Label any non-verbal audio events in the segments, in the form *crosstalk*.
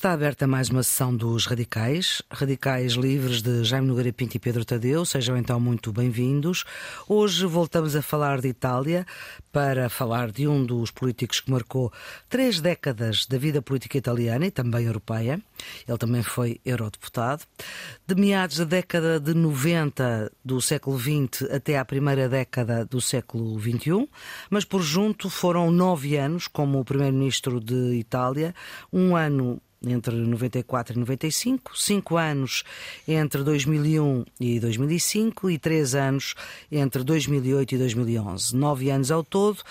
Está aberta mais uma sessão dos Radicais, Radicais Livres de Jaime Nogueira Pinto e Pedro Tadeu, sejam então muito bem-vindos. Hoje voltamos a falar de Itália para falar de um dos políticos que marcou três décadas da vida política italiana e também europeia. Ele também foi eurodeputado. De meados da década de 90 do século XX até à primeira década do século XXI, mas por junto foram nove anos como primeiro-ministro de Itália, um ano entre 94 e 95, cinco anos entre 2001 e 2005 e três anos entre 2008 e 2011. Nove anos ao todo,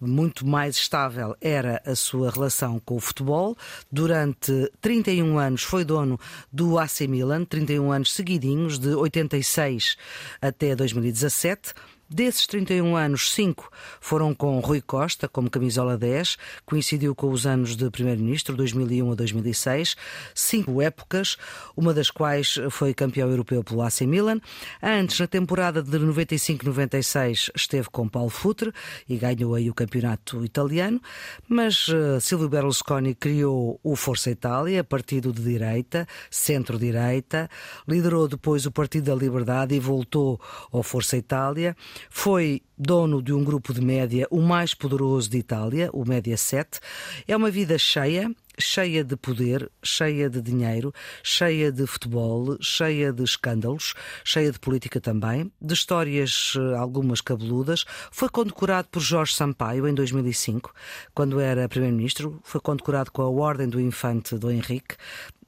muito mais estável era a sua relação com o futebol. Durante 31 anos foi dono do AC Milan, 31 anos seguidinhos, de 86 até 2017. Desses 31 anos, 5 foram com Rui Costa, como camisola 10, coincidiu com os anos de Primeiro-Ministro, 2001 a 2006, cinco épocas, uma das quais foi campeão europeu pelo AC Milan. Antes, na temporada de 95-96, esteve com Paulo Futre e ganhou aí o campeonato italiano, mas uh, Silvio Berlusconi criou o Força Itália, partido de direita, centro-direita, liderou depois o Partido da Liberdade e voltou ao Força Itália. Foi dono de um grupo de média, o mais poderoso de Itália, o Média 7. É uma vida cheia, cheia de poder, cheia de dinheiro, cheia de futebol, cheia de escândalos, cheia de política também, de histórias eh, algumas cabeludas. Foi condecorado por Jorge Sampaio em 2005, quando era primeiro-ministro. Foi condecorado com a Ordem do Infante do Henrique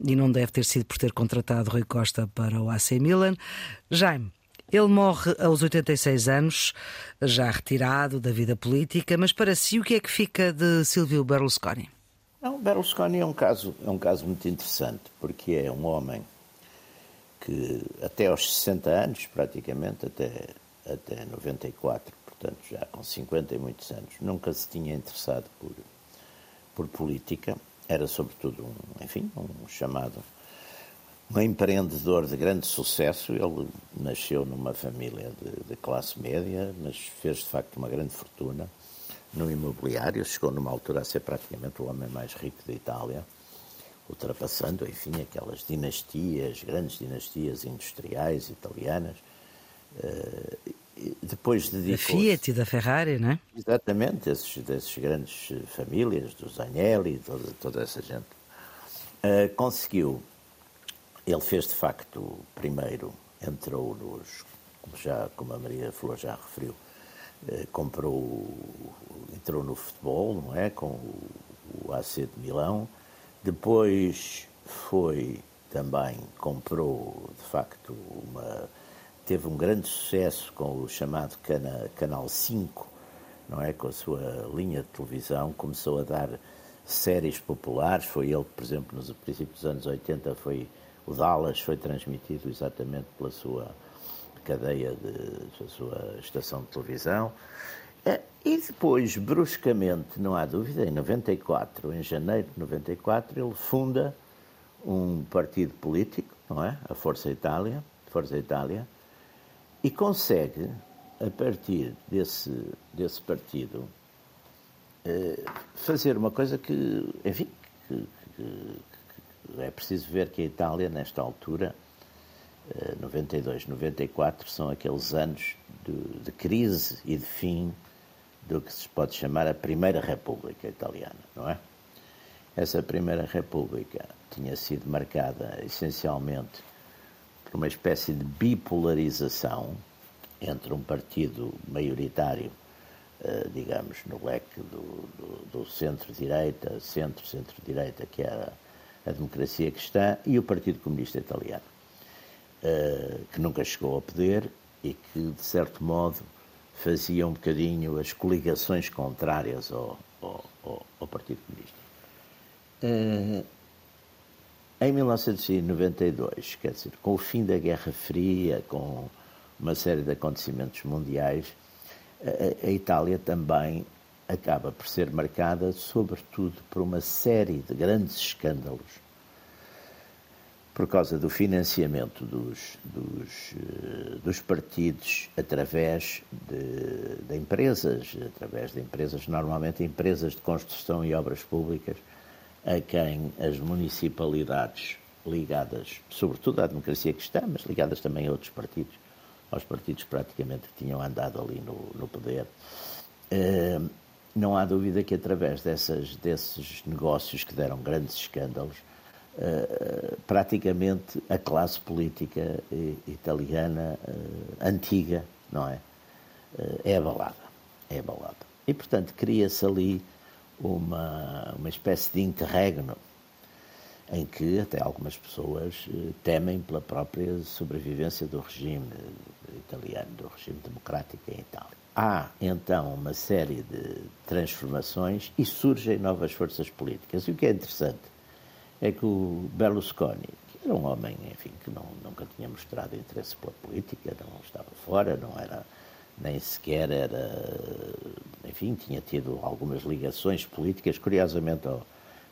e não deve ter sido por ter contratado Rui Costa para o AC Milan. Jaime, ele morre aos 86 anos, já retirado da vida política, mas para si o que é que fica de Silvio Berlusconi? Não, Berlusconi é um caso, é um caso muito interessante, porque é um homem que até aos 60 anos, praticamente, até, até 94, portanto já com 50 e muitos anos, nunca se tinha interessado por, por política, era sobretudo um, enfim, um chamado um empreendedor de grande sucesso. Ele nasceu numa família de, de, classe média, mas fez de facto uma grande fortuna no imobiliário. Chegou numa altura a ser praticamente o homem mais rico da Itália, ultrapassando, enfim, aquelas dinastias, grandes dinastias industriais italianas. Uh, depois dedicou Da Fiat e da Ferrari, não é? Exatamente, desses, desses grandes famílias, dos Agnelli, toda, toda essa gente. Uh, conseguiu ele fez de facto, primeiro, entrou nos, como, já, como a Maria Flor já referiu, eh, comprou, entrou no futebol, não é? Com o, AC de Milão. Depois foi também, comprou de facto uma. teve um grande sucesso com o chamado cana, Canal 5, não é? Com a sua linha de televisão, começou a dar séries populares. Foi ele por exemplo, nos princípios dos anos 80 foi o Dallas foi transmitido exatamente pela sua cadeia, de, sua estação de televisão. É, e depois, bruscamente, não há dúvida, em 94, em janeiro de 94, ele funda um partido político, não é? A Força Itália, Força Itália, e consegue, a partir desse, desse partido, eh, fazer uma coisa que, enfim, que, que, é preciso ver que a Itália, nesta altura, 92, eh, 94, são aqueles anos de, de, crise e de fim do que se pode chamar a Primeira República Italiana, não é? Essa Primeira República tinha sido marcada essencialmente por uma espécie de bipolarização entre um partido maioritário, eh, digamos, no leque do, do, do centro-direita, centro-centro-direita, que era a democracia cristã e o Partido Comunista Italiano, eh, que nunca chegou ao poder e que, de certo modo, fazia um bocadinho as coligações contrárias ao, ao, ao Partido Comunista. Eh, em 1992, quer dizer, com o fim da Guerra Fria, com uma série de acontecimentos mundiais, a, a Itália também acaba por ser marcada, sobretudo, por uma série de grandes escândalos por causa do financiamento dos, dos, eh, dos partidos através de, de, empresas, através de empresas, normalmente empresas de construção e obras públicas, a quem as municipalidades ligadas, sobretudo à democracia cristã, mas ligadas também a outros partidos, aos partidos praticamente que tinham andado ali no, no poder, eh, não há dúvida que através dessas, desses negócios que deram grandes escândalos, eh, praticamente a classe política italiana eh, antiga, não é? é abalada. É abalada. E, portanto, cria-se ali uma, uma espécie de interregno em que até algumas pessoas temem pela própria sobrevivência do regime italiano, do regime democrático em Itália. Há então uma série de transformações e surgem novas forças políticas. E o que é interessante é que o Berlusconi, que era um homem, enfim, que não, nunca tinha mostrado interesse pela política, não estava fora, não era nem sequer era, enfim, tinha tido algumas ligações políticas, curiosamente,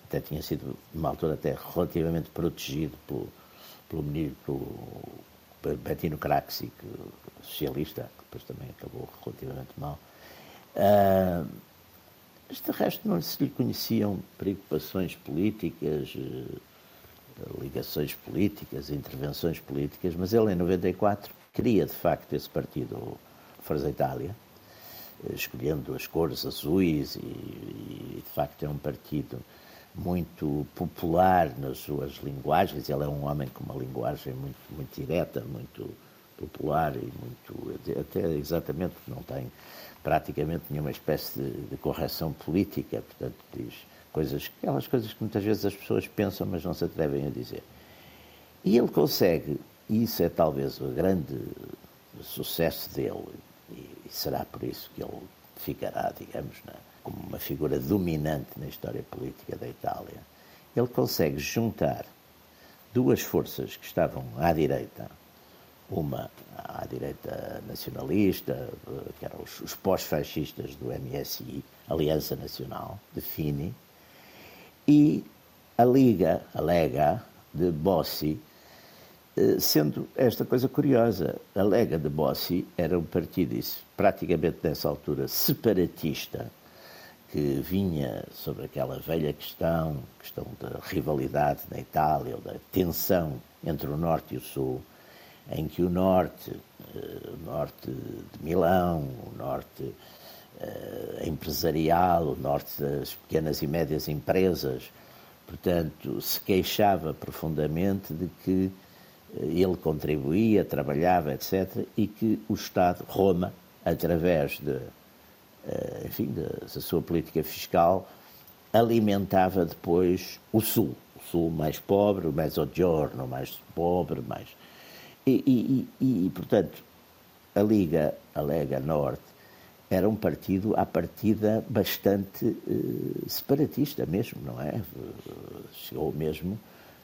até tinha sido, numa altura, até relativamente protegido pelo, pelo ministro, Bettino Craxi, que, socialista, que depois também acabou relativamente mal. Uh, mas de resto não se lhe conheciam preocupações políticas, uh, ligações políticas, intervenções políticas, mas ele em 94 cria de facto esse partido Forza Itália, uh, escolhendo as cores azuis e, e de facto é um partido muito popular nas suas linguagens. Ele é um homem com uma linguagem muito, muito direta, muito popular e muito. até exatamente não tem praticamente nenhuma espécie de, de correção política, portanto, diz coisas, aquelas coisas que muitas vezes as pessoas pensam, mas não se atrevem a dizer. E ele consegue, e isso é talvez o grande sucesso dele, e será por isso que ele ficará, digamos, na, como uma figura dominante na história política da Itália, ele consegue juntar duas forças que estavam à direita, uma à direita nacionalista, que eram os, os pós-fascistas do MSI, Aliança Nacional, de Fini, e a Liga, a Lega, de Bossi, eh, sendo esta coisa curiosa, a Lega de Bossi era um partido, isso, praticamente nessa altura, separatista, que vinha sobre aquela velha questão, questão da rivalidade na Itália, ou da tensão entre o Norte e o Sul, em que o Norte, eh, o Norte de Milão, o Norte eh, empresarial, o Norte das pequenas e médias empresas, portanto, se queixava profundamente de que eh, ele contribuía, trabalhava, etc., e que o Estado, Roma, através de enfim, da, sua política fiscal, alimentava depois o Sul. O Sul mais pobre, o Mezzogiorno mais pobre, mais... E, e, e, portanto, a Liga, a Lega Norte, era um partido, à partida, bastante uh, separatista mesmo, não é? Chegou mesmo,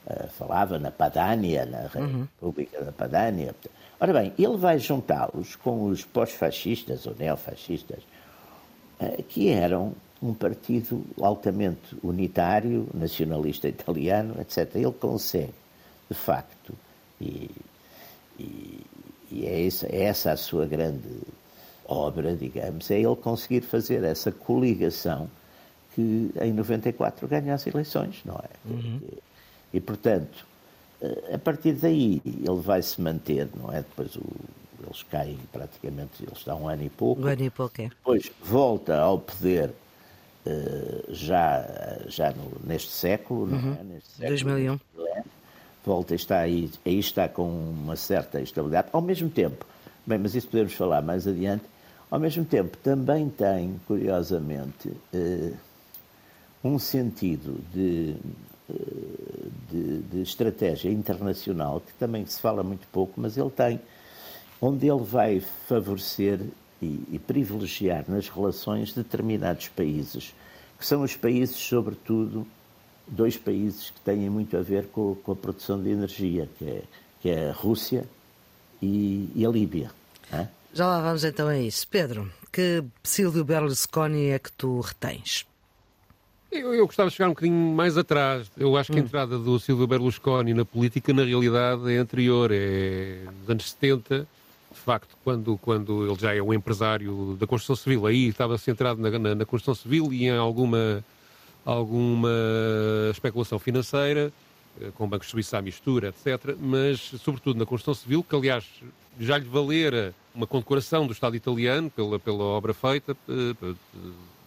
uh, falava na Padânia, na uhum. República da Padânia. Ora bem, ele vai juntá-los com os pós-fascistas ou neofascistas, eh, que eram um partido altamente unitário, nacionalista italiano, etc. Ele consegue, de facto, e, e, e é, essa, é essa a sua grande obra, digamos, é ele conseguir fazer essa coligação que em 94 ganha as eleições, não é? Uhum. E, portanto, eh, a partir daí ele vai se manter, não é? Depois o, eles caem praticamente, eles estão um ano e pouco. Um ano e pouco, é. Depois volta ao poder uh, já, já no, neste século, uhum. não é? Neste século, 2001. Volta e está aí, aí está com uma certa estabilidade. Ao mesmo tempo, bem, mas isso podemos falar mais adiante, ao mesmo tempo também tem, curiosamente, uh, um sentido de, uh, de, de estratégia internacional que também se fala muito pouco, mas ele tem onde ele vai favorecer e, e, privilegiar nas relações determinados países, que são os países, sobretudo, dois países que têm muito a ver com, com a produção de energia, que é, que é a Rússia e, e a Líbia. É? Já lá vamos então a isso. Pedro, que Silvio Berlusconi é que tu retens? Eu, eu, gostava de chegar um bocadinho mais atrás. Eu acho que a hum. entrada do Silvio Berlusconi na política, na realidade, é anterior. É dos anos 70 de facto, quando, quando ele já é um empresário da construção civil, aí estava centrado na, na, na construção civil e em alguma alguma especulação financeira, eh, com bancos suíços à mistura, etc., mas sobretudo na construção civil, que aliás já lhe valera uma condecoração do Estado italiano pela, pela obra feita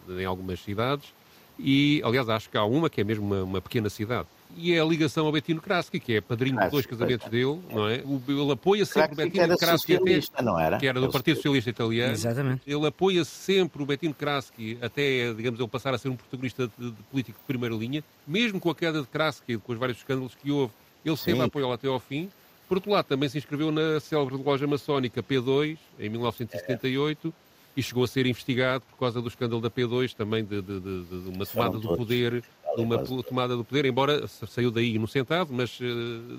em algumas cidades, e aliás acho que há uma que é mesmo uma, uma pequena cidade e é a ligação ao Bettino Krasky, que é padrinho de dois casamentos dele, não é? Ele apoia sempre o Bettino Krasky, até, não era? que era do Partido Socialista Italiano. Exatamente. Ele apoia sempre o Bettino Krasky até, digamos, ele passar a ser um protagonista de, de político de primeira linha, mesmo com a queda de Krasky, com os vários escândalos que houve, ele sempre apoiou até ao fim. Por outro lado, também se inscreveu na célebre loja maçónica P2, em 1978, é e chegou a ser investigado por causa do escândalo da P2, também de, de, de, de uma tomada do poder, de uma tomada do poder, embora saiu daí inocentado, mas eh,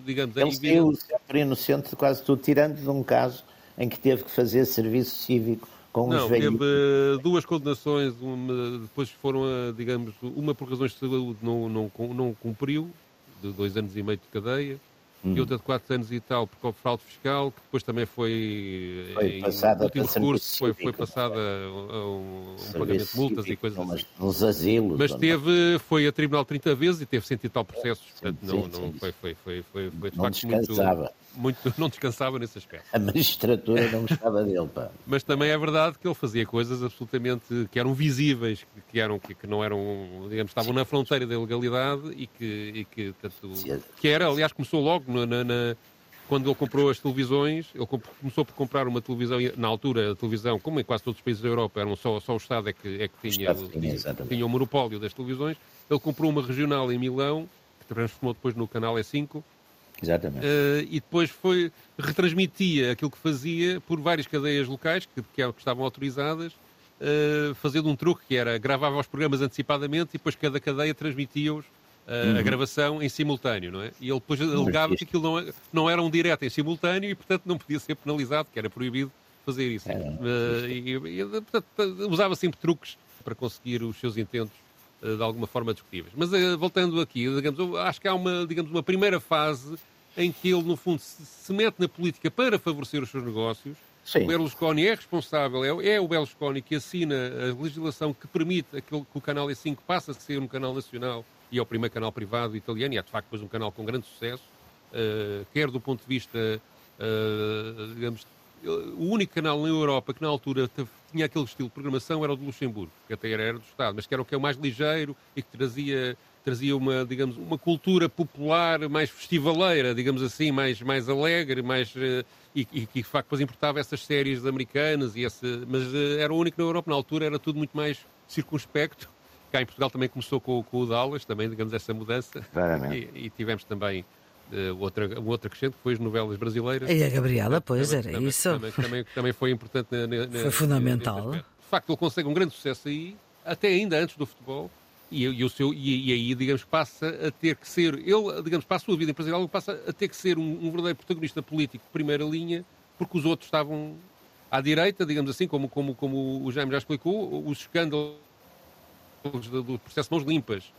digamos... Ele saiu sempre inocente de quase tudo, tirando de um caso em que teve que fazer serviço cívico com não, os velhos. Teve eh, duas condenações, uma, depois foram, digamos, uma por razões de saúde não, não, não cumpriu, de dois anos e meio de cadeia, hum. e outra de 4 anos e tal por fraude fiscal, que depois também foi, foi em passada último recurso, foi, foi passada a um, um pagamento de multas e coisas assim. Nos asilos. Mas teve, foi a tribunal 30 vezes e teve cento e tal processos, portanto sim, não, sim, não foi, foi, foi, foi, foi de não facto descansava. muito muito, *laughs* não descansava nesse aspecto. A magistratura não gostava dele, pá. Mas também é verdade que ele fazia coisas absolutamente que eram visíveis, que, eram, que, que não eram, digamos, estavam na fronteira da legalidade e que, e que, tanto, que era, aliás, começou logo na, na, quando ele comprou as televisões, ele começou por comprar uma televisão, na altura a televisão, como em quase todos os países da Europa, eram só, só o Estado é que, é que tinha, o tinha, tinha o monopólio das televisões, ele comprou uma regional em Milão, que transformou depois no canal E5, Exatamente. Uh, e depois foi, retransmitia aquilo que fazia por várias cadeias locais que, que, que estavam autorizadas, uh, fazendo um truque que era gravava os programas antecipadamente e depois cada cadeia transmitia-os uh, uhum. a gravação em simultâneo, não é? E ele depois alegava que aquilo não, não era um direto em simultâneo e, portanto, não podia ser penalizado, que era proibido fazer isso. É, e, e, portanto, usava sempre truques para conseguir os seus intentos eh, de alguma forma discutíveis. Mas eh, voltando aqui, digamos, acho que há uma, digamos, uma primeira fase em que ele, no fundo, se mete na política para favorecer os seus negócios. Sim. O Berlusconi é responsável, é, é, o Berlusconi que assina a legislação que permite aquele, que o canal E5 passe a ser um canal nacional e é o primeiro canal privado italiano, e é de facto depois um canal com grande sucesso, uh, quer do ponto de vista, uh, digamos, o único canal na Europa que na altura tinha aquele estilo de programação era o de Luxemburgo, que até era, era do Estado, mas que era o que é o mais ligeiro e que trazia, trazia uma, digamos, uma cultura popular mais festivaleira, digamos assim, mais, mais alegre, mais, uh, e, que de facto depois importava essas séries americanas, e esse, mas uh, era o único na Europa, na altura era tudo muito mais circunspecto. Cá em Portugal também começou com, com o Dallas, também, digamos, essa mudança. E, e tivemos também Uh, outra, um outro acrescente que foi as novelas brasileiras. E a Gabriela, pois, também, era também, isso. Também, também, também, foi importante. Na, na, foi fundamental. De facto, ele consegue um grande sucesso aí, até ainda antes do futebol, e, e, o seu, e, e, aí, digamos, passa a ter que ser, ele, digamos, para a sua vida empresarial, passa a ter que ser um, um verdadeiro protagonista político de primeira linha, porque os outros estavam à direita, digamos assim, como, como, como o Jaime já explicou, os escândalos do, processo Mãos Limpas,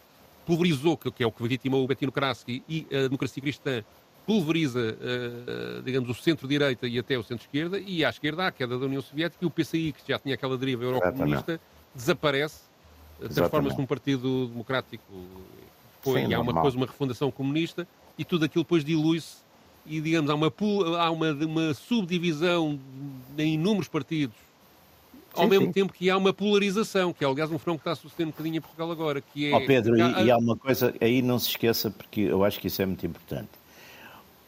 pulverizou, que é o que vitimou o Bettino Kraski, e a democracia cristã pulveriza, uh, digamos, o centro-direita e até o centro-esquerda, e à esquerda há a queda da União Soviética e o PCI, que já tinha aquela deriva eurocomunista, desaparece, transforma-se num partido democrático, Sim, e há uma, depois uma refundação comunista, e tudo aquilo depois dilui-se, e digamos, há uma, há uma, uma subdivisão em inúmeros partidos ao sim, mesmo sim. tempo que há uma polarização, que é aliás um fenómeno que está a suceder um bocadinho em Portugal agora, que é... Oh Pedro, e, há... e há uma coisa, aí não se esqueça, porque eu acho que isso é muito importante.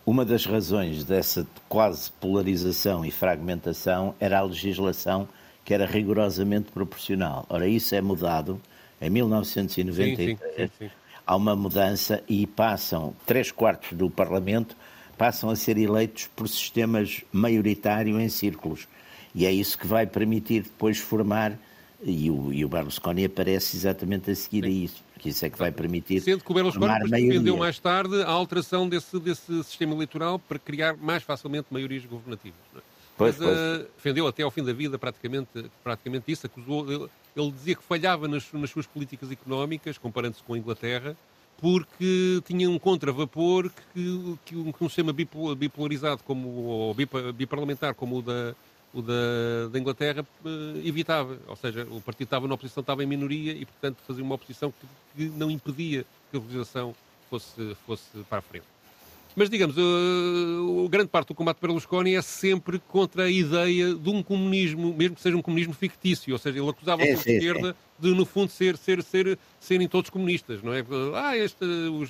Uma das razões dessa quase polarização e fragmentação era a legislação que era rigorosamente proporcional. Ora, isso é mudado em 1993. Sim, sim, sim, há uma mudança e passam três quartos do Parlamento passam a ser eleitos por sistemas maioritário em círculos. E é isso que vai permitir depois formar, e o, e o Berlusconi aparece exatamente a seguir Sim. a isso, porque isso é que vai permitir. Sendo que o Berlusconi defendeu mais tarde a alteração desse, desse sistema eleitoral para criar mais facilmente maiorias governativas. É? Pois, Mas, pois. Uh, defendeu até ao fim da vida praticamente, praticamente isso, acusou, ele, ele dizia que falhava nas, nas suas políticas económicas, comparando-se com a Inglaterra, porque tinha um contravapor que, que, um, que um sistema bipolarizado como, ou biparlamentar como o da, o da, da Inglaterra uh, evitava. Ou seja, o partido estava na oposição, estava em minoria e, portanto, fazia uma oposição que, que não impedia que a legislação fosse, fosse para a frente. Mas, digamos, uh, grande parte do combate Berlusconi é sempre contra a ideia de um comunismo, mesmo que seja um comunismo fictício, ou seja, ele acusava é, a esquerda de, no fundo, ser, ser, ser, serem todos comunistas, não é? Ah, este... Os,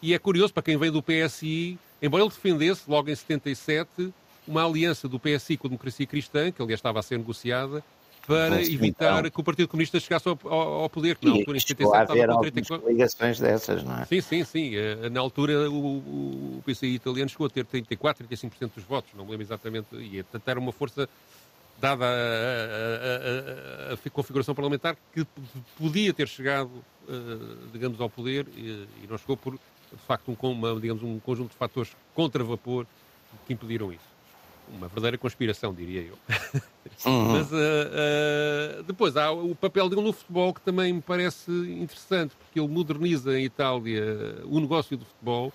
e é curioso, para quem vem do PSI, embora ele defendesse, logo em 77, uma aliança do PSI com a democracia cristã, que aliás estava a ser negociada, para evitar então. que o Partido Comunista chegasse ao, ao poder, que na altura em 77 estava com 34... ligações dessas, não é? Sim, sim, sim. Eh, na altura o, o PCI italiano chegou a ter 34, 35% dos votos, não me lembro exatamente, e portanto era uma força dada a, a, a, a, configuração parlamentar, que podia ter chegado, uh, digamos, ao poder e, e, não chegou por, de facto, um, uma, digamos, um conjunto de fatores contra vapor que impediram isso uma verdadeira conspiração, diria eu. *laughs* Uhum. Mas uh, uh, depois há o papel dele no futebol que também me parece interessante, porque ele moderniza em Itália o negócio do futebol,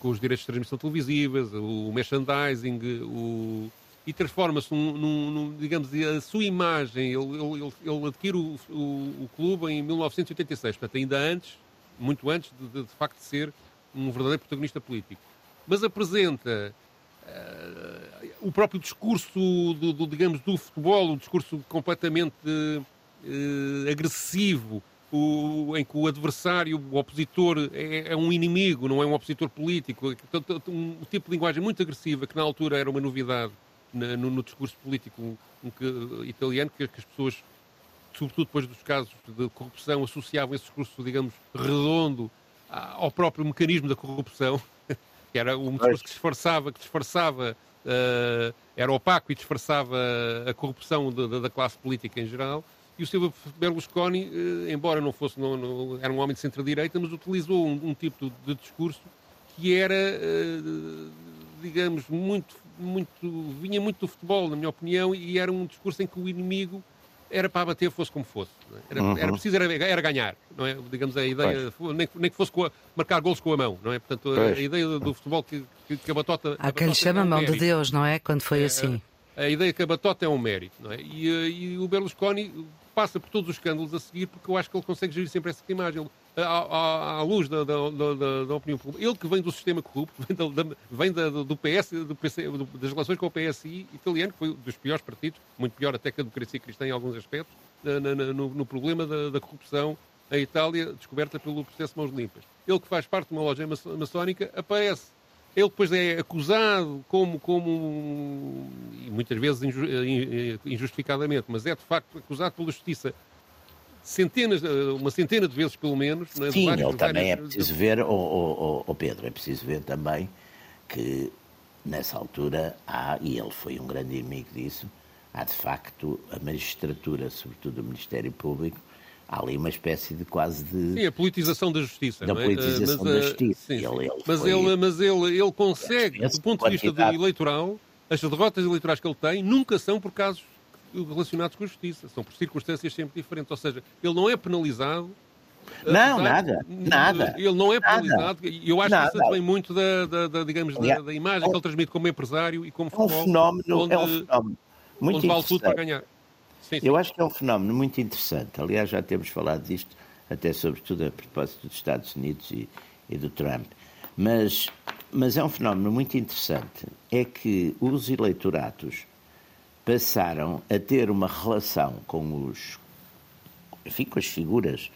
com os direitos de transmissão televisivas, o merchandising, o... e transforma-se num, num, num, digamos, a sua imagem. Ele, ele, ele adquire o, o, o, clube em 1986, portanto, ainda antes, muito antes de, de, de facto ser um verdadeiro protagonista político. Mas apresenta o próprio discurso do, do, digamos, do futebol, o discurso completamente uh, agressivo, o, em que o adversário, o opositor, é, é, um inimigo, não é um opositor político. Um, um tipo de linguagem muito agressiva que na altura era uma novidade na, no, no, discurso político um, um que, italiano, que, que, as pessoas, sobretudo depois dos casos de corrupção, associavam esse discurso, digamos, redondo ao próprio mecanismo da corrupção que era um discurso que disfarçava, que disfarçava uh, era opaco e disfarçava a corrupção de, de, da classe política em geral. E o Silva Berlusconi, uh, embora não fosse, não, não, era um homem de centro-direita, mas utilizou um, um, tipo de discurso que era, uh, digamos, muito, muito, vinha muito do futebol, na minha opinião, e era um discurso em que o inimigo era para abater, fosse como fosse. É? Era, uhum. era preciso era, era, ganhar, não é? Digamos, a ideia, nem, nem, que fosse a, marcar gols com a mão, não é? Portanto, a, a ideia do, futebol que, que, que a batota... Há quem lhe chama mão de Deus, não é? Quando foi é, assim. A, ideia que a batota é um mérito, não é? E, eh, e o Berlusconi passa por todos os escândalos a seguir, porque eu acho que ele consegue gerir sempre essa imagem. Ele, à, à, à, luz da, da, da, da, opinião pública. Ele que vem do sistema corrupto, *laughs* vem, da, vem do PS, do PC, das relações com o PSI italiano, que foi um dos piores partidos, muito pior até que a democracia cristã em alguns aspectos, na, na, no, no, problema da, corrupção em Itália, descoberta pelo processo Mãos Limpas. Ele que faz parte de uma loja maçónica, aparece ele depois é acusado como, como e muitas vezes injustificadamente, mas é de facto acusado pela justiça centenas, eh, uma centena de vezes pelo menos. É? Sim, vários, ele também é preciso ver, o oh, oh, oh, Pedro, é preciso ver também que nessa altura há, e ele foi um grande inimigo disso, há de facto a magistratura, sobretudo o Ministério Público, há ali uma espécie de quase de. Sim, a politização da justiça. Da é? politização mas, da eh, justiça. Sim, sim. Ele, ele mas, foi... ele, mas ele, ele consegue, do ponto de vista eleitoral, as derrotas eleitorais que ele tem nunca são por casos relacionados com a justiça, são por circunstâncias sempre diferentes. Ou seja, ele não é penalizado. Não, nada, nada. Ele não é penalizado. E eu acho nada. que isso vem muito da, da, da digamos, da, da, imagem que ele transmite como empresário e como futebol. É um fenómeno, onde, é um fenómeno muito onde vale tudo para ganhar. Sim, sim. Eu acho que é um fenómeno muito interessante. Aliás, já temos falado disto, até sobretudo a propósito dos Estados Unidos e, e do Trump. Mas, mas é um fenómeno muito interessante. É que os eleitorados passaram a ter uma relação com os, enfim, com as figuras,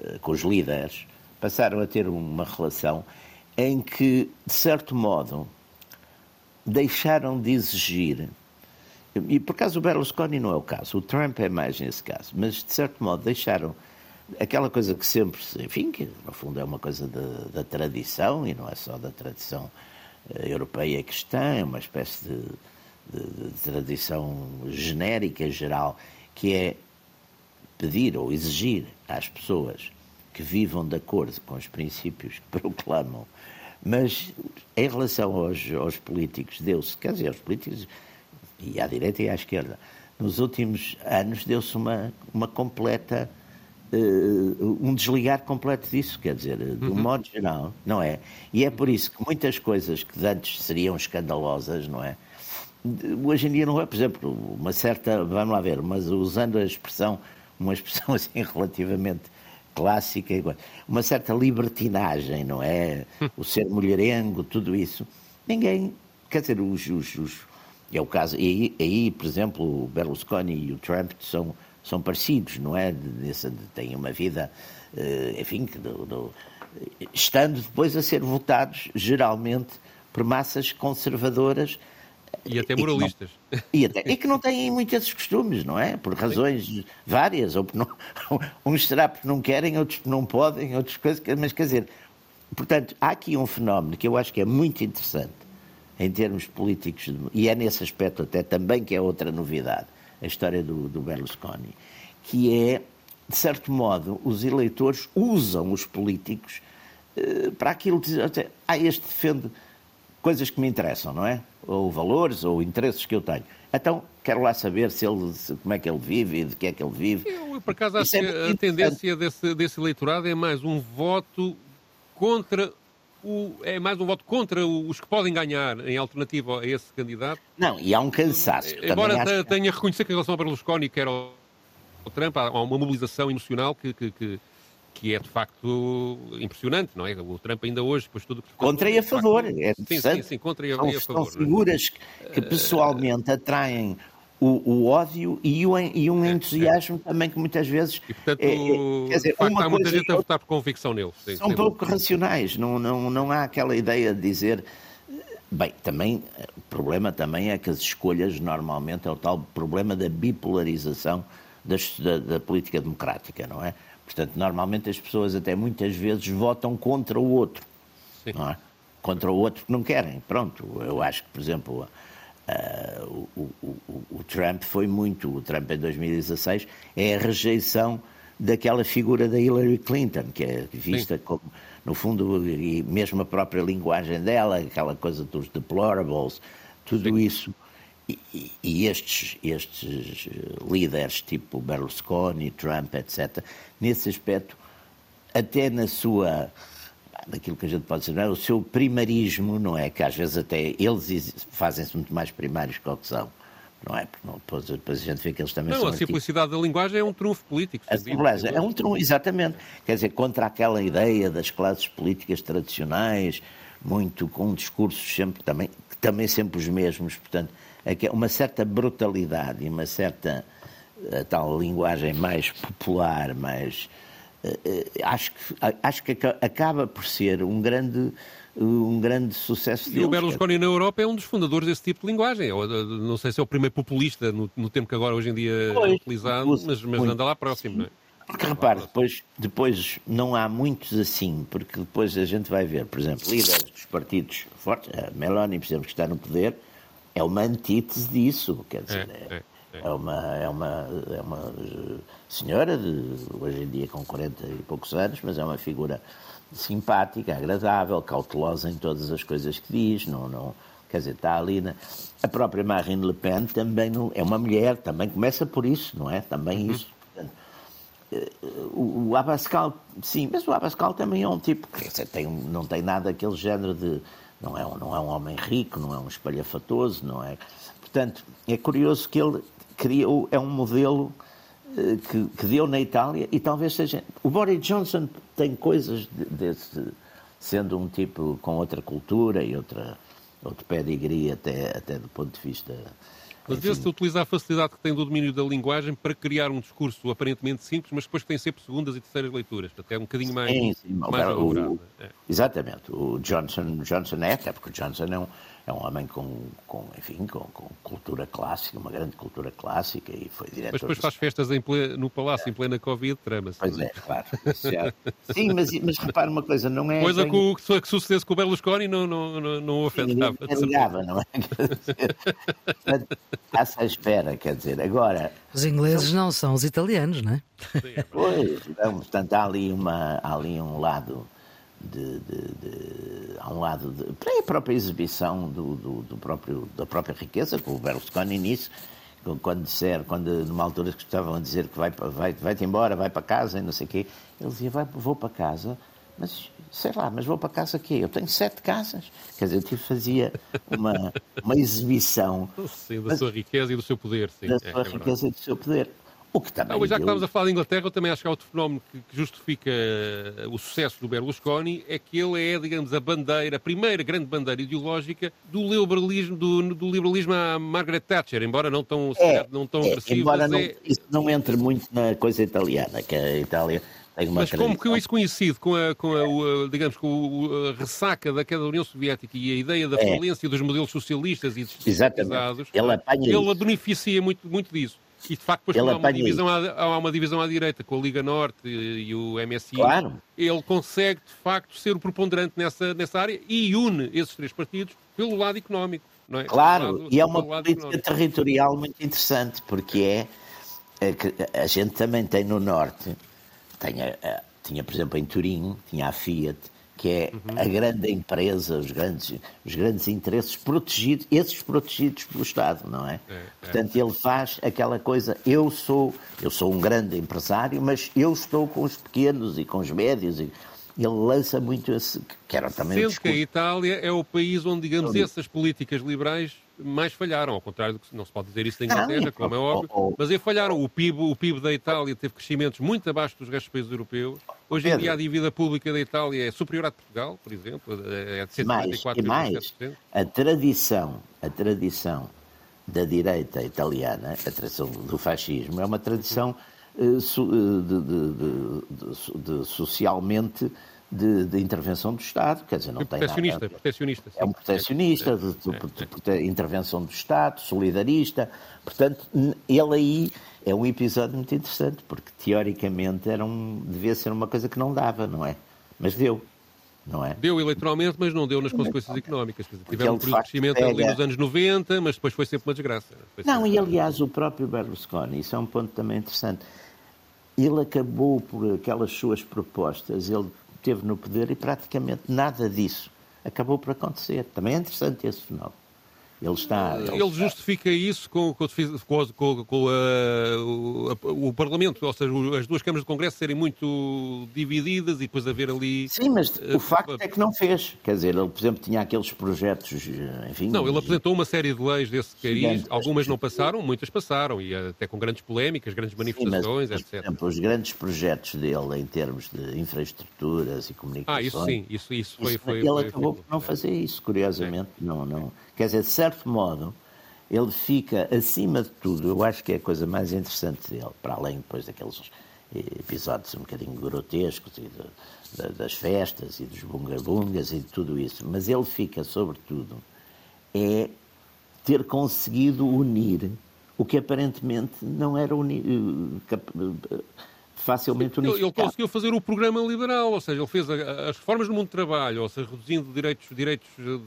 eh, com os líderes, passaram a ter uma relação em que, de certo modo, deixaram de exigir e por acaso o Berlusconi não é o caso, o Trump é mais nesse caso, mas de certo modo deixaram aquela coisa que sempre, enfim, que no fundo é uma coisa da, da tradição e não é só da tradição eh, europeia cristã, é uma espécie de, de, de tradição genérica, geral, que é pedir ou exigir às pessoas que vivam de acordo com os princípios que *laughs* proclamam. Mas em relação aos, aos políticos, deu-se, quer dizer, aos políticos e à direita e à esquerda. Nos últimos anos deu-se uma, uma completa. Uh, um desligar completo disso, quer dizer, de um uhum. modo geral, não é? E é por isso que muitas coisas que antes seriam escandalosas, não é? hoje em dia não é, por exemplo, uma certa, vamos lá ver, mas usando a expressão, uma expressão *laughs* assim relativamente clássica, uma certa libertinagem, não é? O ser mulherengo, tudo isso. Ninguém, quer dizer, os, os, os é o caso, e aí, aí, por exemplo, o Berlusconi e o Trump são, são parecidos, não é? Nessa, têm uma vida, eh, enfim, do, do, estando depois a ser votados, geralmente, por massas conservadoras. E até moralistas. E que não, e, até, e que não têm muitos esses costumes, não é? Por razões várias. Ou não, *laughs* uns será porque não querem, outros porque não podem, outras coisas. Mas quer dizer, portanto, há aqui um fenómeno que eu acho que é muito interessante em termos políticos, e é nesse aspecto até também que é outra novidade, a história do, do Berlusconi, que é, de certo modo, os eleitores usam os políticos eh, para aquilo que dizem, ah, este defende coisas que me interessam, não é? Ou valores, ou interesses que eu tenho. Então, quero lá saber se ele, se, como é que ele vive e de que é que ele vive. Eu, por acaso, acho é que a tendência desse, desse eleitorado é mais um voto contra o, é mais um voto contra os que podem ganhar em alternativa a esse candidato. Não, e há um cansaço. Embora acho... tenha reconhecer que em relação ao Berlusconi, que era o, Trump, há uma mobilização emocional que, que, que, que, é de facto impressionante, não é? O Trump ainda hoje, depois tudo que... Contra e a favor, facto, é sim, sim, sim, contra e, são, e a favor. São é? figuras que pessoalmente atraem o, o, ódio e, o, e um é, entusiasmo é. também que muitas vezes. E, portanto, é, é, quer dizer, facto, há muita gente a votar por convicção neles. Sim, são pouco racionais, não, não, não há aquela ideia de dizer. Bem, também, o problema também é que as escolhas normalmente é o tal problema da bipolarização das, da, da política democrática, não é? Portanto, normalmente as pessoas até muitas vezes votam contra o outro, Sim. não é? Contra o outro que não querem. Pronto, eu acho que, por exemplo, o, o, o, Trump foi muito, o Trump em 2016 é a rejeição daquela figura da Hillary Clinton, que é vista Sim. como, no fundo, e mesmo a própria linguagem dela, aquela coisa dos deplorables, tudo Sim. isso. E, e, estes, estes líderes, tipo Berlusconi, Trump, etc., nesse aspecto, até na sua daquilo que a gente pode dizer, não é? o seu primarismo, não é? Que às vezes até eles fazem-se muito mais primários que o que são. Não é? Porque não, depois, depois a gente vê que eles também não, são. a simplicidade da linguagem é um trunfo político. A simplicidade é um trunfo, exatamente. Quer dizer, contra aquela ideia das classes políticas tradicionais, muito com discursos sempre também, também sempre os mesmos, portanto, uma certa brutalidade e uma certa tal linguagem mais popular, mais eh, eh, acho que, acho que acaba por ser um grande um grande sucesso. E o Berlusconi na Europa é um dos fundadores desse tipo de linguagem. não sei se é o primeiro populista no, no tempo que agora hoje em dia pois, é utilizado, mas, mas anda lá próximo, não é? Porque repare, depois, depois não há muitos assim, porque depois a gente vai ver, por exemplo, líderes dos partidos fortes, a Meloni, por exemplo, que está no poder, é uma antítese disso, quer dizer, é, é, é. É uma, é uma, é uma senhora, de, hoje em dia com 40 e poucos anos, mas é uma figura simpática, agradável, cautelosa em todas as coisas que diz, não, não, quer dizer, está ali na... A própria Marine Le Pen também não, é uma mulher, também começa por isso, não é? Também uhum. isso. Eh, o, o Abascal, sim, mas o Abascal também é um tipo que tem, não tem nada aquele género de. Não é, um, não é um homem rico, não é um espalhafatoso, não é. Portanto, é curioso que ele criou, é um modelo eh, que, que, deu na Itália e talvez seja. O Boris Johnson tem coisas desse, sendo um tipo com outra cultura e outra, outro pedigree até, até do ponto de vista. Às vezes se utiliza a facilidade que tem do domínio da linguagem para criar um discurso aparentemente simples, mas depois tem sempre segundas e terceiras leituras. Até um bocadinho mais, sim, sim, mais elaborado. É. Exatamente. O Johnson, Johnson é, até porque o Johnson é um, é um homem com, com enfim, com, com, cultura clássica, uma grande cultura clássica e foi diretor... Mas depois faz festas em no Palácio é. em plena Covid, trama-se. Pois é, claro. Sim, mas, mas repara uma coisa, não é... Coisa bem... que, que sucedesse com o Berlusconi não, não, não, não o afetava. Não ligava, não é? *laughs* Está-se à espera, quer dizer, agora... Os ingleses não são os italianos, não é? Pois, não, portanto há ali, uma, há ali um lado de, de, de, a um lado de, para a própria exibição do, do, do, próprio, da própria riqueza, com o Berlusconi nisso, quando disser, quando numa altura que estavam a dizer que vai, vai, vai-te embora, vai para casa e não sei o quê, ele dizia, vai, vou para casa, mas Sei lá, mas vou para casa aqui. Eu tenho sete casas. Quer dizer, eu fazia uma, uma exibição. *laughs* Sim, da sua riqueza e do seu poder. Sim, da é, sua é riqueza e do seu poder. O que também Não, já que estávamos a falar de Inglaterra, eu também acho que há outro fenómeno que, justifica eh, o sucesso do Berlusconi, é que ele é, digamos, a bandeira, a primeira grande bandeira ideológica do liberalismo, do, do liberalismo à Margaret Thatcher, embora não tão, calhar, não tão é, agressivo, embora não, é- isso não entre muito na coisa italiana, que a Itália tem uma Mas como que isso coincide com a, com a, digamos, com a ressaca da queda da União Soviética e a ideia da É. falência dos modelos socialistas e Exatamente. Ele apanha ele beneficia muito, muito disso. E de facto, depois há uma, divisão à, há uma divisão à direita com a Liga Norte e, e o MSI, Claro. ele consegue de facto ser o preponderante nessa, nessa área e une esses três partidos pelo lado económico. É? Claro, lado- e é uma política económico. territorial muito interessante, porque é, é que a gente também tem no Norte, tem a- a- tinha, por exemplo, em Turim, tinha a Fiat, que é Uhum. a grande empresa, os grandes, os grandes interesses protegidos, esses protegidos pelo Estado, não é? É, Portanto, ele faz aquela coisa, eu sou, eu sou um grande empresário, mas eu estou com os pequenos e com os médios, e ele lança muito esse, que era também Sendo que a. Itália é o país onde, digamos, essas políticas liberais mais falharam, ao contrário do que não se pode dizer isso da Inglaterra, como é óbvio, oh, oh. mas aí falharam. O PIB, o PIB da Itália teve crescimentos muito abaixo dos restos dos países europeus. Hoje em dia a dívida pública da Itália é superior à de Portugal, por exemplo, é de mais, e mais, 144,7%. a tradição, a tradição da direita italiana, a tradição do fascismo, é uma tradição eh, eh, de, de- de- de- de socialmente de, de intervenção do Estado, quer dizer, não tem nada Protecionista, protecionista. É um protecionista, de, de- de- de intervenção do Estado, solidarista. Portanto, ele aí é um episódio muito interessante, porque teoricamente era um, devia ser uma coisa que não dava, não é? Mas deu, não é? Deu eleitoralmente, mas não deu nas consequências económicas. Tiveram um crescimento ali pega- nos anos 90, mas depois foi sempre uma desgraça. Foi Não, sempre- e aliás, o próprio Berlusconi, isso é um ponto também interessante. Ele acabou por aquelas suas propostas, ele teve no poder e praticamente nada disso acabou por acontecer. Também é interessante esse fenómeno. Ele está. ele Ele está- justifica isso com, com, com, com- a- o, a- o Parlamento, ou seja, o- as duas câmaras do Congresso serem muito divididas e depois haver ali. Sim, mas Eh, o facto é que não fez. Quer dizer, ele, por exemplo, tinha aqueles projetos, enfim. Não, ele apresentou uma série de leis desse cariz, algumas não passaram, muitas passaram, e até com grandes polémicas, grandes Sim, mas, manifestações, mas, por etc. exemplo, os grandes projetos dele em termos de infraestruturas e comunicações. Ah, isso sim, isso, isso foi. Isso- foi, ele foi- acabou por não fazer isso, curiosamente. Não, não. Quer dizer, de certo modo, ele fica acima de tudo. Eu acho que é a coisa mais interessante dele, para além depois daqueles episódios um bocadinho grotescos e de- da- das festas e dos bunga-bungas e de tudo isso. Mas ele fica, sobretudo, é ter conseguido unir o que aparentemente não era uni, eh, eh, facilmente Ele, ele unificado. conseguiu fazer o programa liberal, ou seja, ele fez as reformas no mundo do trabalho, ou seja, reduzindo direitos, direitos eh,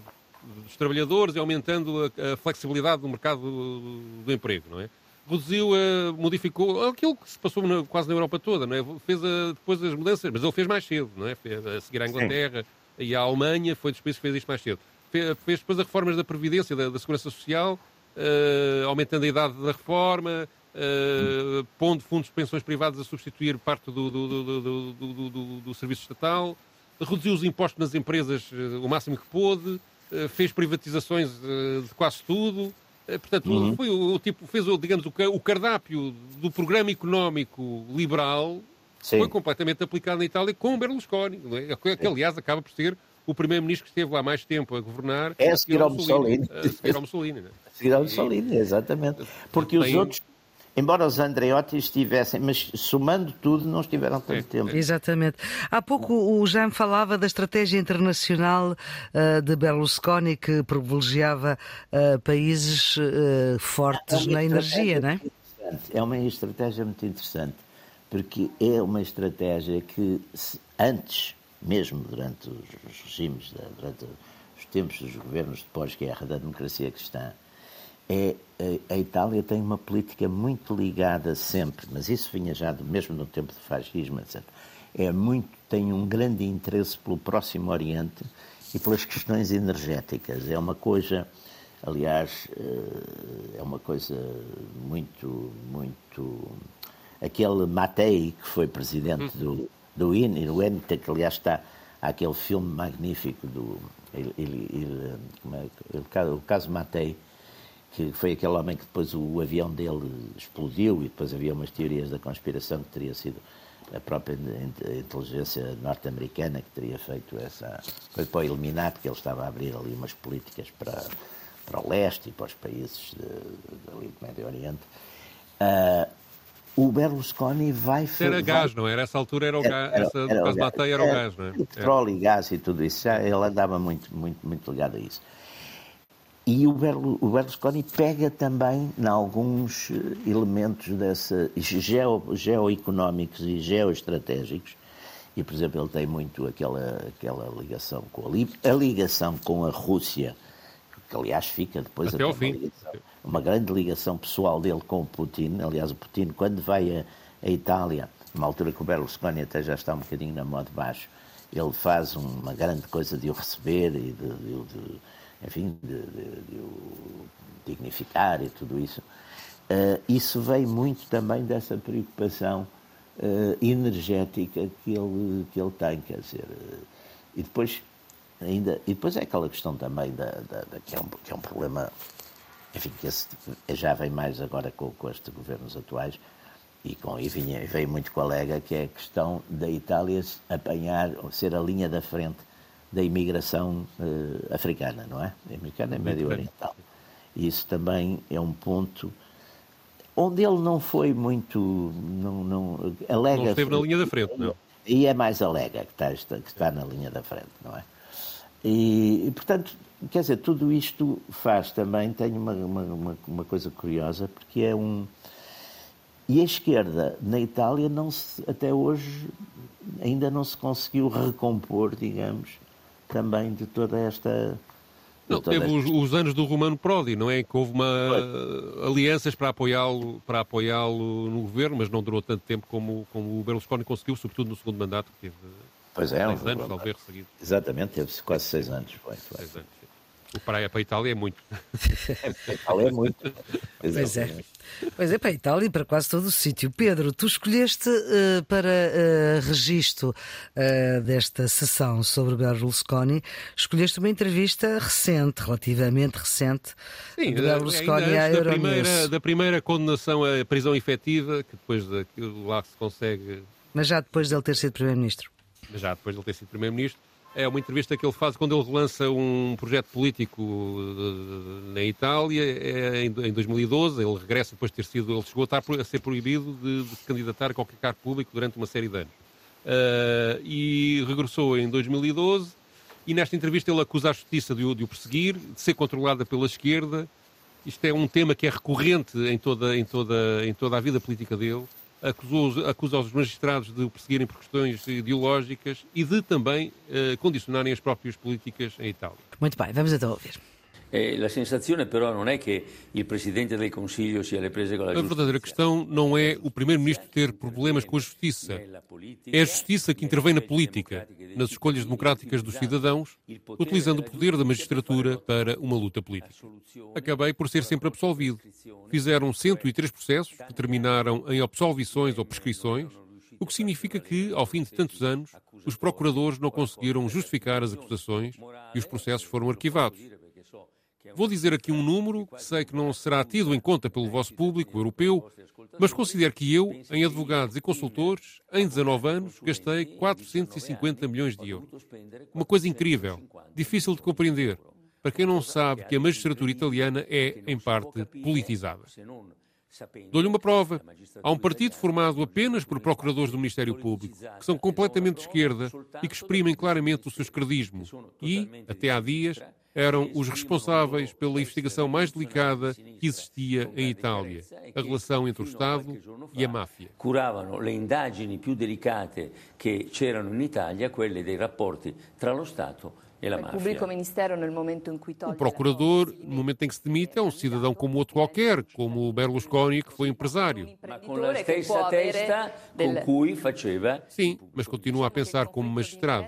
dos trabalhadores e aumentando a, a flexibilidade do mercado do, do emprego, não é? Reduziu, eh, modificou aquilo que se passou na- quase na Europa toda, não é? Fez a- depois as mudanças, mas ele fez mais cedo, não é? Fez, a seguir à Inglaterra e à Alemanha, foi dos países que fez isto mais cedo. Fe- Fez, depois as reformas da Previdência, da, da Segurança Social, eh, aumentando a idade da reforma, eh, pondo fundos de pensões privadas a substituir parte do, do, do, serviço estatal, reduziu os impostos nas empresas eh, o máximo que pôde, eh, fez privatizações eh, de quase tudo. Eh, Portanto, foi o, o tipo, fez o, digamos, o ca- o cardápio do programa económico liberal Sim. foi completamente aplicado na Itália com Berlusconi, é? que, que, aliás acaba por ser o primeiro-ministro que esteve lá mais tempo a governar. É a seguir ao Mussolini. A seguir ao Mussolini, não é? seguir ao Mussolini, exatamente. Porque os outros, embora os Andreotti estivessem, mas somando tudo, não estiveram tanto É, tempo. Exatamente. Há pouco o Jean falava da estratégia internacional eh, de Berlusconi que privilegiava eh, países eh, fortes uma na energia, não é? muito interessante. É uma estratégia muito interessante, porque é uma estratégia que, se- antes, mesmo durante os regimes, da- durante os tempos dos governos de pós-guerra da democracia cristã, é, a, a Itália tem uma política muito ligada sempre, mas isso vinha já do, mesmo no tempo do fascismo, etc. É muito, tem um grande interesse pelo Próximo Oriente e pelas questões energéticas. É uma coisa, aliás, eh, é uma coisa muito, muito. Aquele Matei, que foi presidente do, do INE, o INE, que aliás está há aquele filme magnífico do ele, ele, ele, é, o caso Matei, que foi aquele homem que depois o avião dele explodiu e depois havia umas teorias da conspiração que teria sido a própria inteligência norte-americana que teria feito essa coisa para eliminar, porque ele estava a abrir ali umas políticas para, para o leste e para os países de, de, do Médio Oriente. Uh, o Berlusconi vai fazer. Era gás, não era? Essa altura era o gás, era, essa era, era, Matei era, era o gás, não é? Petróleo e gás e tudo isso, já ele andava muito, muito, muito ligado a isso. E o, Berlusconi pega também em alguns eh, elementos dessa, geo, geoeconómicos e geoestratégicos, e, por exemplo, ele tem muito aquela, aquela ligação com a, a ligação com a Rússia, que aliás fica depois até, ao fim. Uma, ligação, uma, grande ligação pessoal dele com o Putin. Aliás, o Putin, quando vai a, a Itália, numa altura que o Berlusconi até já está um bocadinho na moda de baixo, ele faz uma grande coisa de o receber e de, de, de enfim, de, de, de, o dignificar e tudo isso. Uh, isso vem muito também dessa preocupação uh, energética que ele, que ele tem, quer dizer, uh, e depois ainda, e depois é aquela questão também da, da, da que, é um, que é um problema, enfim, que esse, já vem mais agora com, com estes governos atuais, e, com, e vinha, veio muito colega, que é a questão da Itália apanhar, ser a linha da frente da imigração uh, africana, não é? Americana e médio oriental. E isso também é um ponto onde ele não foi muito. Não, não, alega, não esteve na linha da frente, não. E é mais alega que está, que está na linha da frente, não é? E, e, portanto, quer dizer, tudo isto faz também, tem uma, uma, uma, coisa curiosa, porque é um. E a esquerda na Itália não se, até hoje ainda não se conseguiu recompor, digamos, também de toda esta. Não, teve esta... Os, os, anos do Romano Prodi, não é? Que houve uma Foi. alianças para apoiá-lo para apoiá-lo no governo, mas não durou tanto tempo como, como o Berlusconi conseguiu, sobretudo no segundo mandato, que teve pois é, seis um anos, talvez, seguido. Exatamente, teve quase seis anos. Foi, foi. Seis anos. O praia para a Itália é muito. *laughs* a Itália é muito. Pois é. Pois é, para a Itália e para quase todo o sítio. Pedro, tu escolheste uh, para uh, registro uh, desta sessão sobre Berlusconi, escolheste uma entrevista recente, relativamente recente, Sim, de Berlusconi à Euronews. Da primeira, da primeira condenação à prisão efetiva, que depois daquilo lá se consegue... Mas já depois dele ter sido Primeiro-Ministro. Já depois dele ter sido Primeiro-Ministro é uma entrevista que ele faz quando ele relança um projeto político eh, na Itália é em 2012. Ele regressa depois de ter sido. Ele chegou a, estar, a ser proibido de, de, se candidatar a qualquer cargo público durante uma série de anos. Uh, e regressou em 2012. E nesta entrevista ele acusa a justiça de de o perseguir, de ser controlada pela esquerda. Isto é um tema que é recorrente em toda, em toda, em toda a vida política dele acusou, acusa os magistrados de o perseguirem por questões ideológicas e de também eh, condicionarem as próprias políticas em Itália. Muito bem, vamos então ouvir. Eh, la sensazione però non è che il Presidente sia alle prese con la giustizia. A verdadeira questão não é o Primeiro-Ministro ter problemas com a justiça. É a justiça que intervém na política, nas escolhas democráticas dos cidadãos, utilizando o poder da magistratura para uma luta política. Acabei por ser sempre absolvido. Fizeram 103 processos que terminaram em absolvições ou prescrições, o que significa que, ao fim de tantos anos, os procuradores não conseguiram justificar as acusações e os processos foram arquivados. Vou dizer aqui um número que sei que não será tido em conta pelo vosso público europeu, mas considero que eu, em advogados e consultores, em 19 anos, gastei 450 milhões de euros. Uma coisa incrível, difícil de compreender, para quem não sabe que a magistratura italiana é, em parte, politizada. Dou-lhe uma prova. Há um partido formado apenas por procuradores do Ministério Público, que são completamente de esquerda e que exprimem claramente o seu esquerdismo. E, até há dias, eram os responsáveis pela investigação mais delicada que existia em Itália, a relação entre o Estado e a máfia. Curavano le indagini più delicate che c'erano in Italia, quelle dei rapporti tra lo Stato o procurador, no momento em que se demite, é um cidadão como outro qualquer, como o Berlusconi, que foi empresário. Sim, mas continua a pensar como magistrado.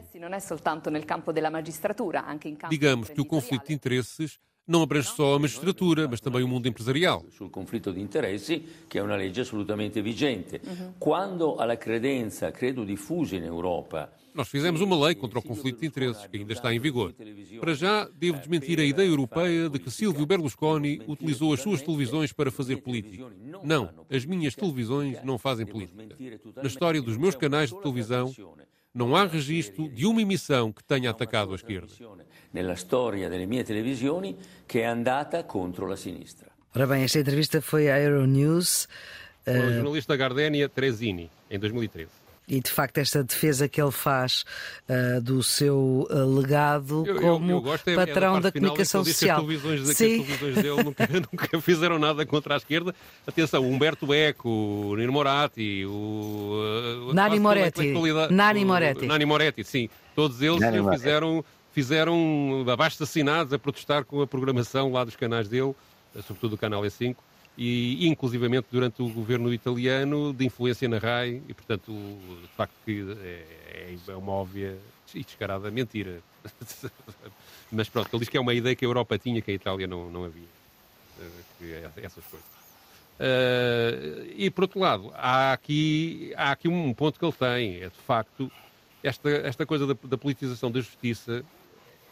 Digamos que o conflito de interesses não abrange só a magistratura, mas também o mundo empresarial. Sul conflitto di interessi, che è una legge assolutamente vigente. Quando alla credenza, credo diffusa in Europa, Nós fizemos uma lei contra o conflito de interesses, que ainda está em vigor. Para já, devo desmentir a ideia europeia de que Silvio Berlusconi utilizou as suas televisões para fazer política. Não, as minhas televisões não fazem política. Na história dos meus canais de televisão, não há registro de uma emissão que tenha atacado a esquerda. Nella storia delle mie televisioni, che è andata contro la sinistra. Ora bem, esta entrevista foi à Euronews Foi o jornalista Gardenia Trezini, em 2013. e de facto esta defesa que ele faz uh, do seu uh, legado Eu- eu- como eu gosto é- é patrão parte da comunicação é social. Que as televisões, que Sim. as televisões dele nunca, *laughs* nunca fizeram nada contra a esquerda. Atenção, Humberto Eco, o Nino Moratti, o. uh, Nani Moretti. Nani Moretti. Nani Moretti, sim. Todos eles Nani Moretti. fizeram, fizeram abaixo assinados a protestar com a programação lá dos canais dele, sobretudo do canal E5. E, inclusivamente, durante o governo italiano, de influência na RAI, e, portanto, de facto, que é, é uma óbvia e descarada mentira. *laughs* Mas pronto, ele diz que é uma ideia que a Europa tinha que a Itália não, não havia. Eh, é essas coisas. Eh, e por outro lado, há aqui, há aqui um ponto que ele tem, é de facto esta, esta coisa da, da politização da justiça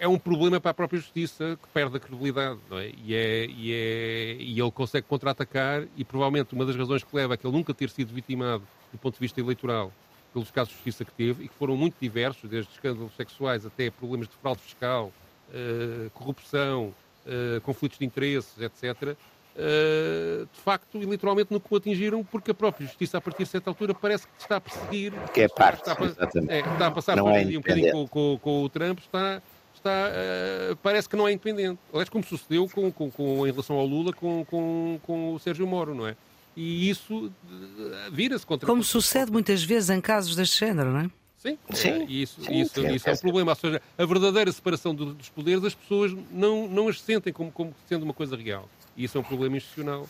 é um problema para a própria justiça que perde a credibilidade, não é? E, é, e, é, e ele consegue contra-atacar e provavelmente uma das razões que leva a que ele nunca ter sido vitimado do ponto de vista eleitoral pelos casos de justiça que teve e que foram muito diversos, desde escândalos sexuais até problemas de fraude fiscal, eh, corrupção, eh, conflitos de interesses, etc. eh, de facto, eleitoralmente nunca o atingiram porque a própria justiça, a partir de certa altura, parece que está a perseguir. Que é parte, está, a- é, está a passar Não por é um bocadinho com, com- com o Trump, está, está, eh, parece que não é independente. Aliás, como sucedeu com, com- com- em relação ao Lula com, com, com o Sérgio Moro, não é? E isso eh, vira-se contra... Como sucede muitas vezes em casos deste género, não é? Sim, Sim. é, e isso, Sim, isso, sim, isso é um sim. problema. Ou seja, a verdadeira separação do- dos poderes, as pessoas não, não as sentem como, como sendo uma coisa real. E isso é um problema institucional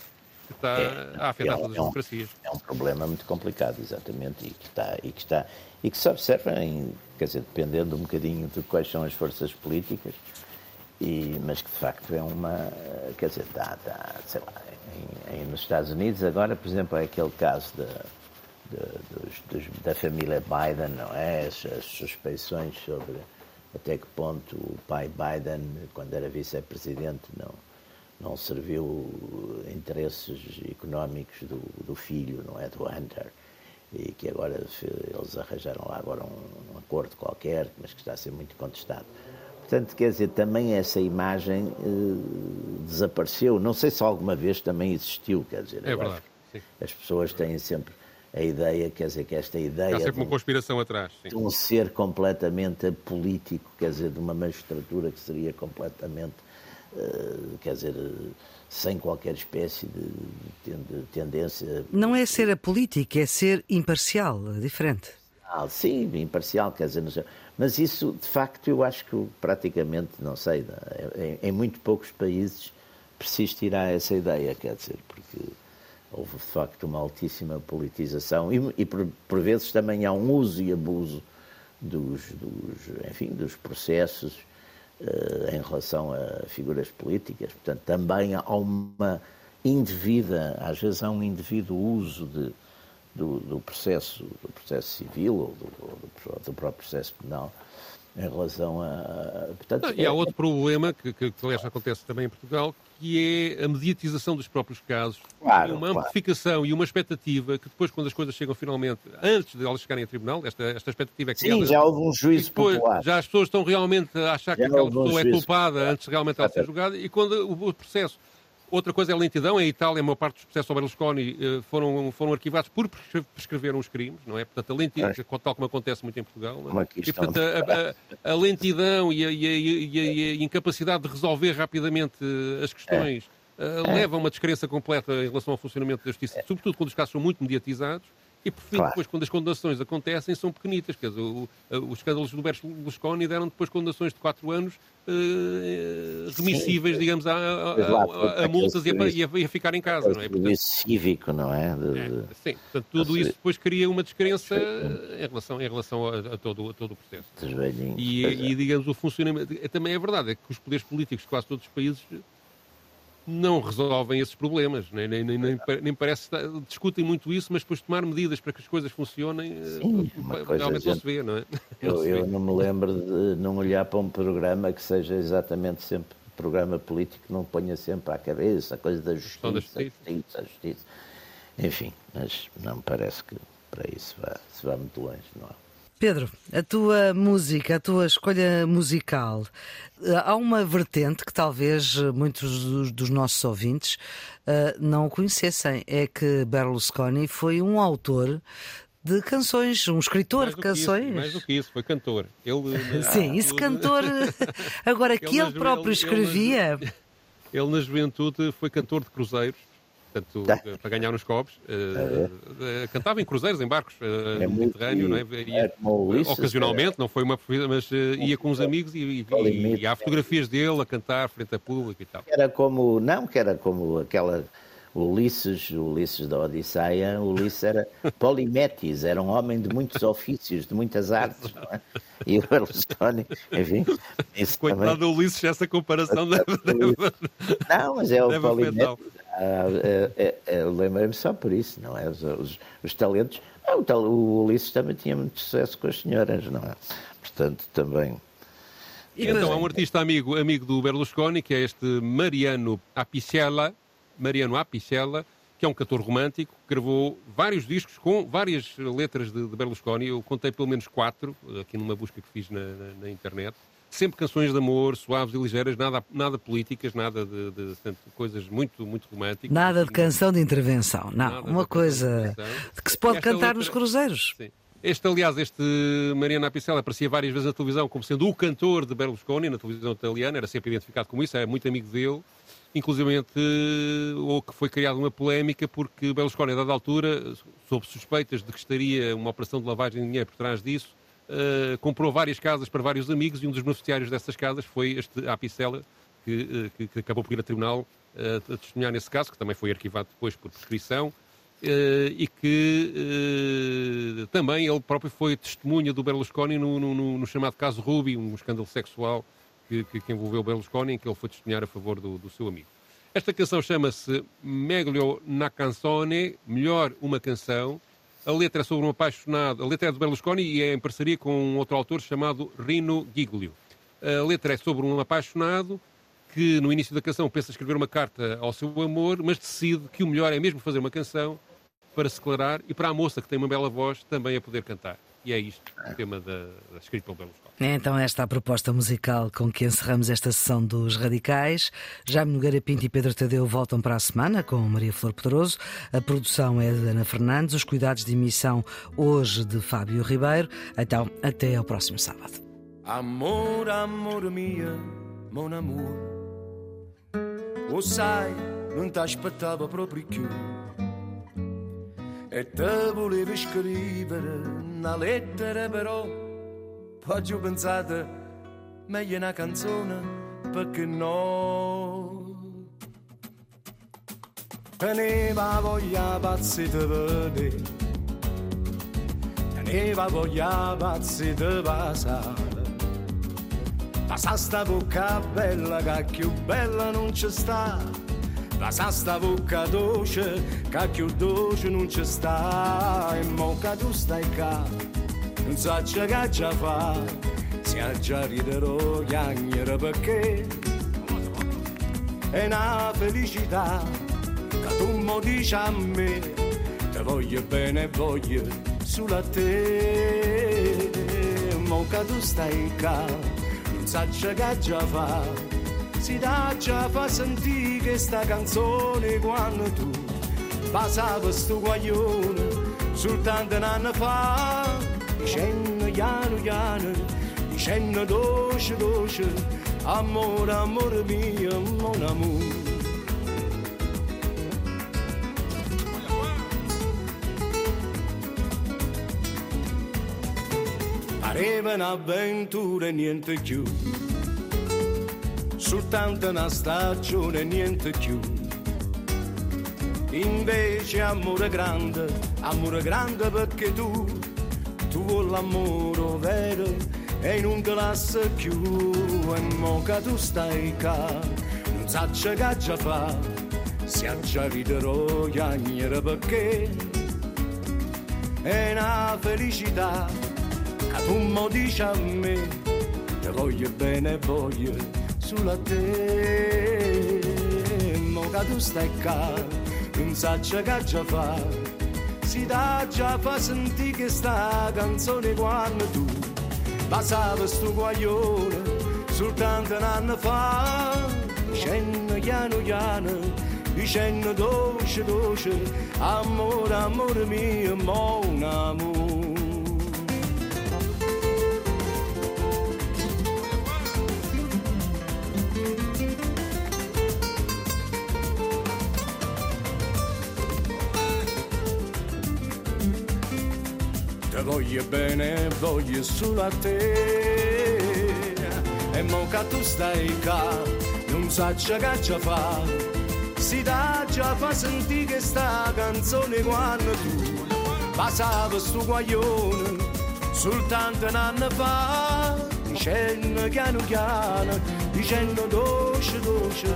que está a afetar é todas as é um- democracias. É um problema muito complicado, exatamente, e que está e que está e que se observa em, quer dizer, dependendo um bocadinho de quais são as forças políticas, e, mas que de facto é uma, quer dizer, dá, dá sei lá, em, em- nos Estados Unidos agora, por exemplo, é aquele caso da, da- dos- dos- da família Biden, não é? As, as suspeições sobre até que ponto o pai Biden, quando era vice-presidente, não, não serviu interesses económicos do, do filho, não é? Do Hunter. E que agora eles arranjaram lá agora um, um acordo qualquer, mas que está a ser muito contestado. Portanto, quer dizer, também essa imagem eh, desapareceu. Não sei se alguma vez também existiu, quer dizer. É verdade. As pessoas têm sempre a ideia, quer dizer, que esta ideia Há de sempre um, uma conspiração atrás. Sim. de um ser completamente apolítico, quer dizer, de uma magistratura que seria completamente, quer dizer, eh, sem qualquer espécie de ten- tendência Não é ser apolítico, é ser imparcial, diferente. Ah, sim, imparcial, quer dizer, não sei. mas isso de facto eu acho que praticamente, não sei, em, em muito poucos países persistirá essa ideia, quer dizer, porque houve de facto uma altíssima politização e, e por, por vezes também há um uso e abuso dos, dos enfim, dos processos eh, em relação a figuras políticas, portanto também há uma indevida, às vezes há um indevido uso de, do, do processo, do processo civil ou do, do- do próprio processo penal em relação a. Portanto, E há é- outro problema, que, que, que aliás acontece também em Portugal, que é a mediatização dos próprios casos. Claro, uma claro. amplificação e uma expectativa que depois, quando as coisas chegam finalmente, antes de elas chegarem a tribunal, esta, esta expectativa é Sim, criada. já houve um juízo depois, popular. já as pessoas estão realmente a achar que Já aquela houve um pessoa é culpada popular. antes de realmente ela ser julgada e quando o processo. Outra coisa é a lentidão. Em Itália, a maior parte dos processos ao Berlusconi eh, foram, foram arquivados por prescre- prescreveram os crimes, não é? Portanto, a lentidão, tal como acontece muito em Portugal. não é? E, portanto, a, a- a lentidão e a, e e a- incapacidade de resolver rapidamente eh, as questões eh, leva a uma descrença completa em relação ao funcionamento da justiça, sobretudo quando os casos são muito mediatizados. E por fim, claro. depois, quando as condenações acontecem, são pequenitas. Quer dizer, o, os escândalos do Berlusconi deram depois condenações de 4 anos uh, remissíveis, Sim, digamos, a, a, a, a multas e a, e a, ficar em casa. Não é? Portanto, cívico, não é? De, é sim, portanto, tudo isso depois cria uma descrença em relação, em relação a, todo, a todo o processo. E, e, digamos, o funcionamento. Também é verdade, é que os poderes políticos de quase todos os países não resolvem esses problemas, nem, nem, nem, nem, parece. Discutem muito isso, mas depois tomar medidas para que as coisas funcionem, Sim, eh, realmente não se vê, não é? Eu não, eu não me lembro de não olhar para um programa que seja exatamente sempre programa político não ponha sempre à cabeça a coisa da justiça, da justiça. A justiça, a justiça. Enfim, mas não me parece que para isso vá, se vá muito longe, não é? Pedro, a tua música, a tua escolha musical, eh, há uma vertente que talvez muitos dos, nossos ouvintes uh, não conhecessem, é que Berlusconi foi um autor de canções, um escritor de canções. Isso, mais do que isso, foi cantor. Ele, eh, *laughs* Sim, isso cantor. *laughs* Agora, que ele, ele próprio escrevia. Ele, *laughs* ele, na juventude, foi cantor de cruzeiros portanto, tá. para ganhar uns copos. Uh, uh, cantava em cruzeiros, em barcos é no Mediterrâneo, não é? Ia, é ocasionalmente, não foi uma mas ia com os amigos e, e, e, e há fotografias dele a cantar frente a público e tal. Era como, não, que era como aquela. Ulisses, Ulisses da Odisseia, Ulisses era *laughs* polimetis, era um homem de muitos ofícios, de muitas artes, não é? E o Berlusconi, enfim. Coitado do Ulisses, essa comparação deve. deve não, mas é o polimetis, é, é, Lembrei-me só por isso, não é? Os, os, os talentos. Ah, o, o Ulisses também tinha muito sucesso com as senhoras, não é? Portanto, também. Então, há um artista amigo, amigo do Berlusconi, que é este Mariano Apicella, Mariano Apicella, que é um cantor romântico, gravou vários discos com várias letras de, de Berlusconi. Eu contei pelo menos quatro, aqui numa busca que fiz na, na, na internet sempre canções de amor, suaves e ligeiras, nada, nada políticas, nada de, de, de coisas muito, muito românticas. Nada de canção de intervenção, não. Uma coisa de que se pode cantar letra... nos cruzeiros. Sim. Este, aliás, este Mariana Apicella aparecia várias vezes na televisão como sendo o cantor de Berlusconi, na televisão italiana, era sempre identificado como isso, é muito amigo dele. Inclusive, ou que foi criada uma polémica porque Berlusconi, a dada altura, sob suspeitas de que estaria uma operação de lavagem de dinheiro por trás disso, uh, comprou várias casas para vários amigos e um dos beneficiários dessas casas foi este Apicella, que, uh, que, que, acabou por ir a tribunal uh, a testemunhar nesse caso, que também foi arquivado depois por prescrição. e que também ele próprio foi testemunha do Berlusconi no, no, no chamado caso Ruby, um escândalo sexual que, que, envolveu Berlusconi, em que ele foi testemunhar a favor do, do seu amigo. Esta canção chama-se Meglio na canzone, melhor uma canção, a letra é sobre um apaixonado. A letra é de Berlusconi e é em parceria com um outro autor chamado Rino Giglio. A letra é sobre um apaixonado que no início da canção pensa escrever uma carta ao seu amor, mas decide que o melhor é mesmo fazer uma canção para se declarar e para a moça que tem uma bela voz também a poder cantar. E é isto o tema da, da escrita pelo Berlusconi. É então esta a proposta musical com que encerramos esta sessão dos Radicais. Jaime Nogueira Pinto e Pedro Tadeu voltam para a semana com Maria Flor Pedroso. A produção é de Ana Fernandes, os cuidados de emissão hoje de Fábio Ribeiro. Então, até ao próximo sábado. Amor, amor mia, mon amour. O sai, não estás para proprio più. E te volevo scrivere una lettera però Poi ho pensato meglio una canzone perché no? Teneva voglia pazzi di vedere Teneva voglia pazzi di passare Passa sta bocca bella che più bella non ci sta la sta bocca dolce, cacchio dolce non ci sta, e mo che tu stai qua, non so che già fa, se già riderò chiagnere perché è una felicità che tu mo dici a me, te voglio bene e voglio solo a te, mo che tu stai qua, non so che già fa, si dà da già fa sentire questa canzone quando tu passavi sto guaglione soltanto un anno fa dicendo piano piano dicendo dolce dolce amore amore mio mon amour. Pareva un'avventura e niente più Soltanto una stagione e niente più. Invece amore grande, amore grande perché tu, tu vuoi l'amore vero e non te lascia più. E mo che tu stai qua, non sai che già fa, si ridere chiagnere perché è una felicità che tu mo dici a me, te voglio bene voglio sulla te. Mo che tu stai qua, non sa che già fa si dà già fa sentire che sta canzone quando tu passava sto guaglione soltanto un anno fa. Dicendo piano piano dicendo dolce dolce amore amore mio mon amore voglio bene, voglio solo a te. E mo che tu stai qua, non sa che ci fa. Si dà già fa sentire che sta canzone quando tu passava sto guaglione soltanto un anno fa. Dicendo piano piano, dicendo dolce dolce,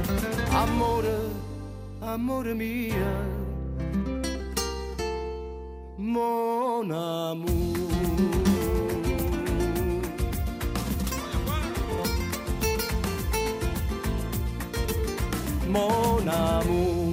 amore, amore mio mon amour. Mon amour.